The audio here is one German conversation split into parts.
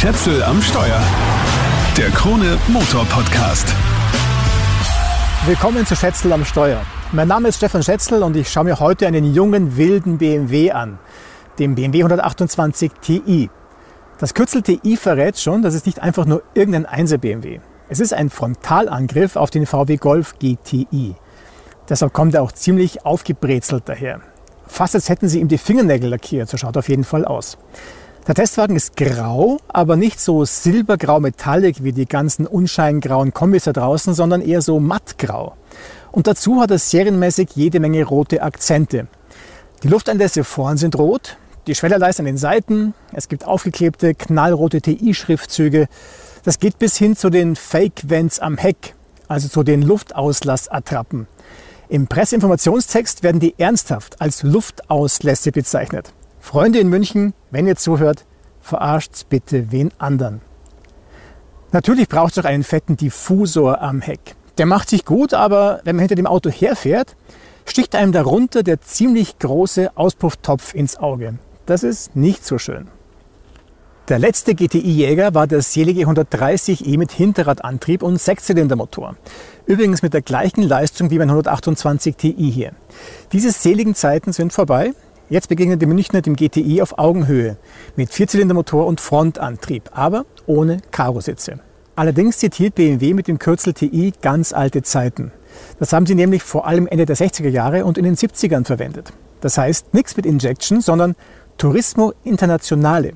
Schätzel am Steuer. Der Krone Motor Podcast. Willkommen zu Schätzel am Steuer. Mein Name ist Stefan Schätzel und ich schaue mir heute einen jungen, wilden BMW an. Den BMW 128 Ti. Das Kürzel TI verrät schon, dass es nicht einfach nur irgendein 1er BMW. Es ist ein Frontalangriff auf den VW Golf GTI. Deshalb kommt er auch ziemlich aufgebrezelt daher. Fast als hätten sie ihm die Fingernägel lackiert, so schaut auf jeden Fall aus. Der Testwagen ist grau, aber nicht so silbergrau metallic wie die ganzen unscheingrauen Kombis da draußen, sondern eher so mattgrau. Und dazu hat er serienmäßig jede Menge rote Akzente. Die Lufteinlässe vorn sind rot, die Schwellerleiste an den Seiten, es gibt aufgeklebte knallrote TI-Schriftzüge. Das geht bis hin zu den Fake-Vents am Heck, also zu den Luftauslassattrappen. Im Presseinformationstext werden die ernsthaft als Luftauslässe bezeichnet. Freunde in München, wenn ihr zuhört, verarscht bitte wen anderen. Natürlich braucht es auch einen fetten Diffusor am Heck. Der macht sich gut, aber wenn man hinter dem Auto herfährt, sticht einem darunter der ziemlich große Auspufftopf ins Auge. Das ist nicht so schön. Der letzte GTI-Jäger war der selige 130e mit Hinterradantrieb und Sechszylindermotor. Übrigens mit der gleichen Leistung wie mein 128 Ti hier. Diese seligen Zeiten sind vorbei. Jetzt begegnet die Münchner dem GTI auf Augenhöhe mit Vierzylindermotor und Frontantrieb, aber ohne Karositze. Allerdings zitiert BMW mit dem Kürzel TI ganz alte Zeiten. Das haben sie nämlich vor allem Ende der 60er Jahre und in den 70ern verwendet. Das heißt nichts mit Injection, sondern Turismo Internationale.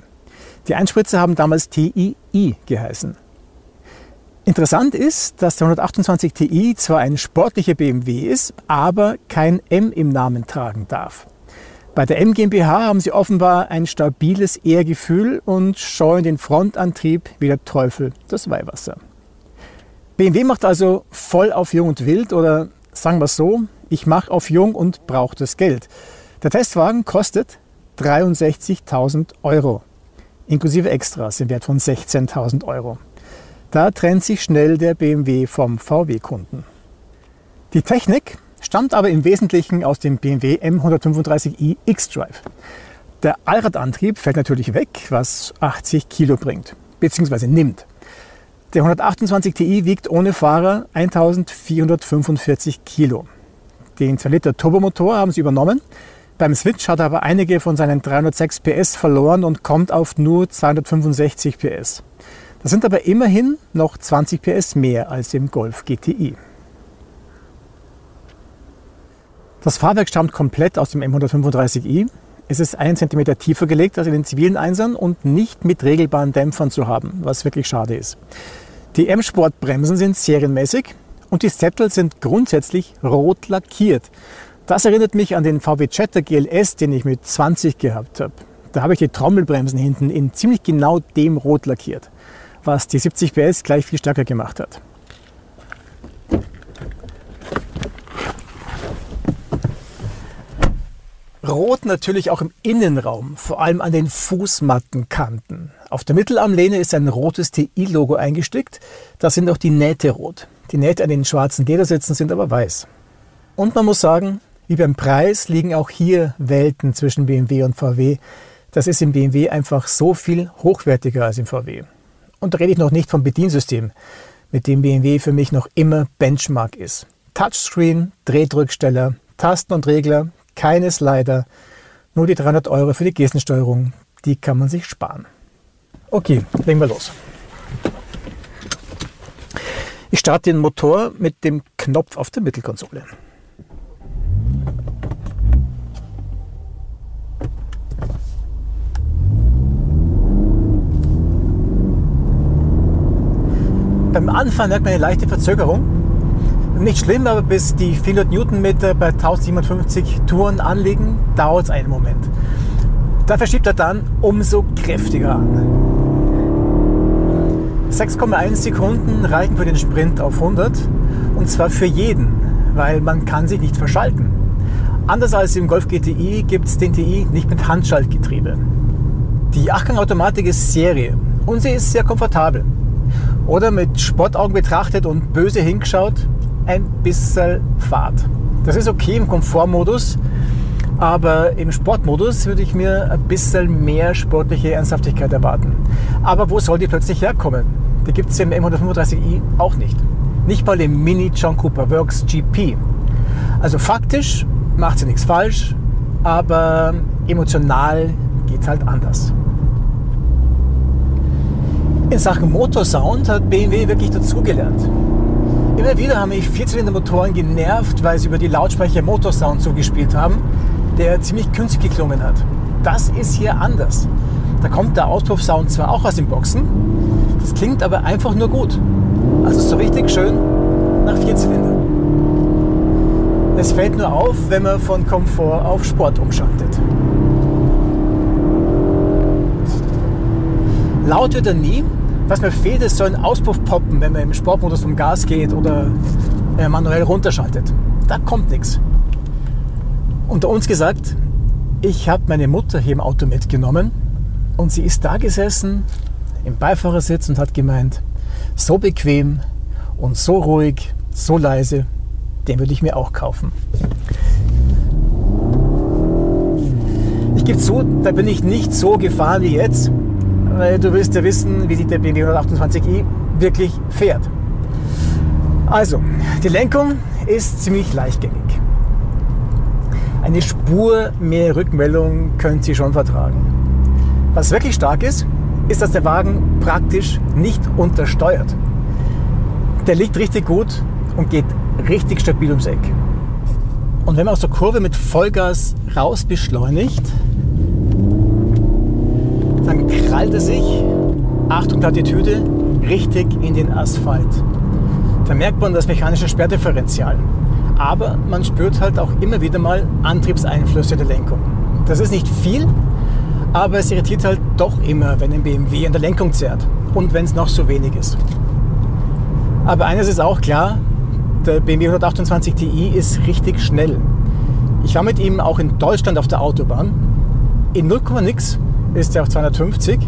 Die Einspritzer haben damals TII geheißen. Interessant ist, dass der 128 Ti zwar ein sportlicher BMW ist, aber kein M im Namen tragen darf. Bei der M GmbH haben sie offenbar ein stabiles Ehrgefühl und scheuen den Frontantrieb wie der Teufel das Weihwasser. BMW macht also voll auf Jung und Wild oder sagen wir es so, ich mache auf Jung und brauche das Geld. Der Testwagen kostet 63.000 Euro, inklusive Extras im Wert von 16.000 Euro. Da trennt sich schnell der BMW vom VW-Kunden. Die Technik stammt aber im Wesentlichen aus dem BMW M135i X-Drive. Der Allradantrieb fällt natürlich weg, was 80 Kilo bringt, bzw. nimmt. Der 128 Ti wiegt ohne Fahrer 1445 Kilo. Den 2 Liter Turbomotor haben sie übernommen. Beim Switch hat er aber einige von seinen 306 PS verloren und kommt auf nur 265 PS. Das sind aber immerhin noch 20 PS mehr als im Golf GTI. Das Fahrwerk stammt komplett aus dem M135i. Es ist einen Zentimeter tiefer gelegt als in den zivilen Einsern und nicht mit regelbaren Dämpfern zu haben, was wirklich schade ist. Die M-Sport-Bremsen sind serienmäßig und die Sättel sind grundsätzlich rot lackiert. Das erinnert mich an den VW Jetta GLS, den ich mit 20 gehabt habe. Da habe ich die Trommelbremsen hinten in ziemlich genau dem Rot lackiert, was die 70 PS gleich viel stärker gemacht hat. Rot natürlich auch im Innenraum, vor allem an den Fußmattenkanten. Auf der Mittelarmlehne ist ein rotes TI-Logo eingestickt. Da sind auch die Nähte rot. Die Nähte an den schwarzen Ledersitzen sind aber weiß. Und man muss sagen, wie beim Preis liegen auch hier Welten zwischen BMW und VW. Das ist im BMW einfach so viel hochwertiger als im VW. Und da rede ich noch nicht vom Bediensystem, mit dem BMW für mich noch immer Benchmark ist. Touchscreen, Drehdrücksteller, Tasten und Regler, keine Slider, nur die 300 Euro für die Gestensteuerung, die kann man sich sparen. Okay, legen wir los. Ich starte den Motor mit dem Knopf auf der Mittelkonsole. Beim Anfang merkt man eine leichte Verzögerung. Nicht schlimm, aber bis die 400 Newtonmeter bei 1750 Touren anliegen, dauert es einen Moment. Da verschiebt er dann umso kräftiger an. 6,1 Sekunden reichen für den Sprint auf 100 und zwar für jeden, weil man kann sich nicht verschalten. Anders als im Golf GTI gibt es den TI nicht mit Handschaltgetriebe. Die Achtgang-Automatik ist Serie und sie ist sehr komfortabel. Oder mit Sportaugen betrachtet und böse hingeschaut, ein bisschen Fahrt. Das ist okay im Komfortmodus, Aber im Sportmodus würde ich mir ein bisschen mehr sportliche Ernsthaftigkeit erwarten. Aber wo soll die plötzlich herkommen? Die gibt es im M135i auch nicht. Nicht mal im Mini John Cooper Works GP. Also faktisch macht sie nichts falsch, aber emotional geht halt anders. In Sachen Motorsound hat BMW wirklich dazugelernt. Immer wieder haben mich Vierzylindermotoren genervt, weil sie über die Lautsprecher Motorsound zugespielt haben, der ziemlich künstlich geklungen hat. Das ist hier anders. Da kommt der Auspuffsound zwar auch aus den Boxen, das klingt aber einfach nur gut. Also so richtig schön nach Vierzylinder. Es fällt nur auf, wenn man von Komfort auf Sport umschaltet. Laut wird er nie, was mir fehlt, ist so ein Auspuff poppen, wenn man im Sportmodus vom Gas geht oder äh, manuell runterschaltet. Da kommt nichts. Unter uns gesagt, ich habe meine Mutter hier im Auto mitgenommen und sie ist da gesessen im Beifahrersitz und hat gemeint, so bequem und so ruhig, so leise, den würde ich mir auch kaufen. Ich gebe zu, da bin ich nicht so gefahren wie jetzt, du willst ja wissen, wie sich der BMW 128i wirklich fährt. Also, die Lenkung ist ziemlich leichtgängig. Eine Spur mehr Rückmeldung könnt ihr schon vertragen. Was wirklich stark ist, ist, dass der Wagen praktisch nicht untersteuert. Der liegt richtig gut und geht richtig stabil ums Eck. Und wenn man aus der Kurve mit Vollgas raus beschleunigt, dann krallt er sich, Achtung Plattitüde, richtig in den Asphalt. Da merkt man das mechanische Sperrdifferential. Aber man spürt halt auch immer wieder mal Antriebseinflüsse der Lenkung. Das ist nicht viel, aber es irritiert halt doch immer, wenn ein BMW an der Lenkung zerrt und wenn es noch so wenig ist. Aber eines ist auch klar, der BMW 128 Ti ist richtig schnell. Ich war mit ihm auch in Deutschland auf der Autobahn. In 0, nix ist er auf 250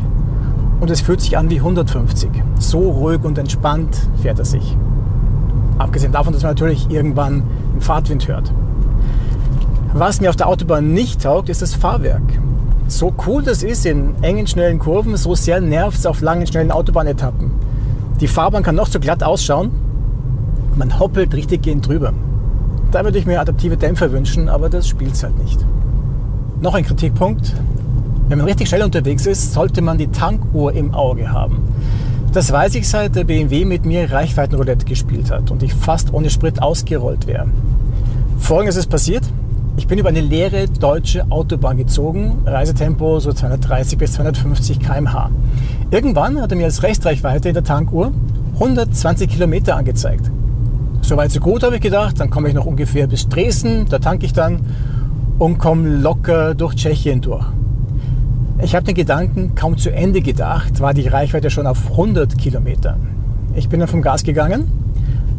und es fühlt sich an wie 150. So ruhig und entspannt fährt er sich. Abgesehen davon, dass man natürlich irgendwann den Fahrtwind hört. Was mir auf der Autobahn nicht taugt, ist das Fahrwerk. So cool das ist in engen, schnellen Kurven, so sehr nervt es auf langen, schnellen Autobahnetappen. Die Fahrbahn kann noch so glatt ausschauen, man hoppelt richtig gehend drüber. Da würde ich mir adaptive Dämpfer wünschen, aber das spielt es halt nicht. Noch ein Kritikpunkt, wenn man richtig schnell unterwegs ist, sollte man die Tankuhr im Auge haben. Das weiß ich seit der BMW mit mir Reichweitenroulette gespielt hat und ich fast ohne Sprit ausgerollt wäre. Folgendes ist passiert. Ich bin über eine leere deutsche Autobahn gezogen, Reisetempo so 230 bis 250 km/h. Irgendwann hat er mir als Restreichweite in der Tankuhr 120 Kilometer angezeigt. Soweit so gut, habe ich gedacht. Dann komme ich noch ungefähr bis Dresden, da tanke ich dann und komme locker durch Tschechien durch. Ich habe den Gedanken kaum zu Ende gedacht, war die Reichweite schon auf 100 Kilometer. Ich bin dann vom Gas gegangen,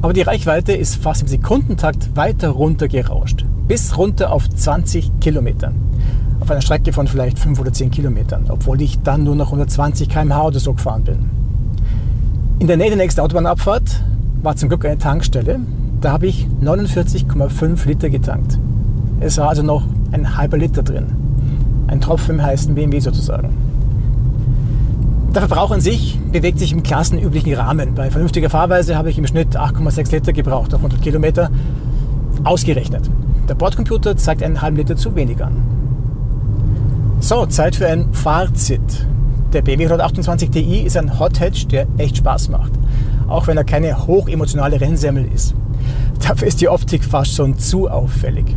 aber die Reichweite ist fast im Sekundentakt weiter runter gerauscht, bis runter auf 20 Kilometer. Auf einer Strecke von vielleicht 5 oder 10 Kilometern, obwohl ich dann nur noch 120 km/h oder so gefahren bin. In der Nähe der nächsten Autobahnabfahrt war zum Glück eine Tankstelle. Da habe ich 49,5 Liter getankt. Es war also noch ein halber Liter drin. Ein Tropfen im heißen BMW sozusagen. Der Verbrauch an sich bewegt sich im klassenüblichen Rahmen. Bei vernünftiger Fahrweise habe ich im Schnitt 8,6 Liter gebraucht auf 100 Kilometer. Ausgerechnet. Der Bordcomputer zeigt einen halben Liter zu wenig an. So, Zeit für ein Fazit. Der BMW 128 Ti ist ein Hot Hatch, der echt Spaß macht. Auch wenn er keine hochemotionale Rennsemmel ist. Dafür ist die Optik fast schon zu auffällig.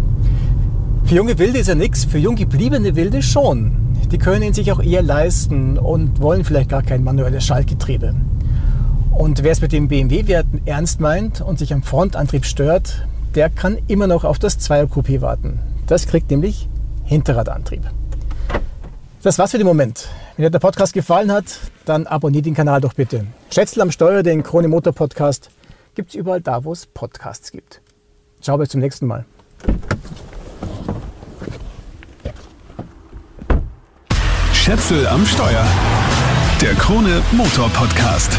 Für junge Wilde ist er nichts, für jung gebliebene Wilde schon. Die können ihn sich auch eher leisten und wollen vielleicht gar kein manuelles Schaltgetriebe. Und wer es mit den BMW-Werten ernst meint und sich am Frontantrieb stört, der kann immer noch auf das Zweier-Coupé warten. Das kriegt nämlich Hinterradantrieb. Das war's für den Moment. Wenn dir der Podcast gefallen hat, dann abonniert den Kanal doch bitte. Schätzel am Steuer, den Krone Motor Podcast, gibt's überall da, wo es Podcasts gibt. Ciao, bis zum nächsten Mal. Schätzel am Steuer. Der Krone Motor Podcast.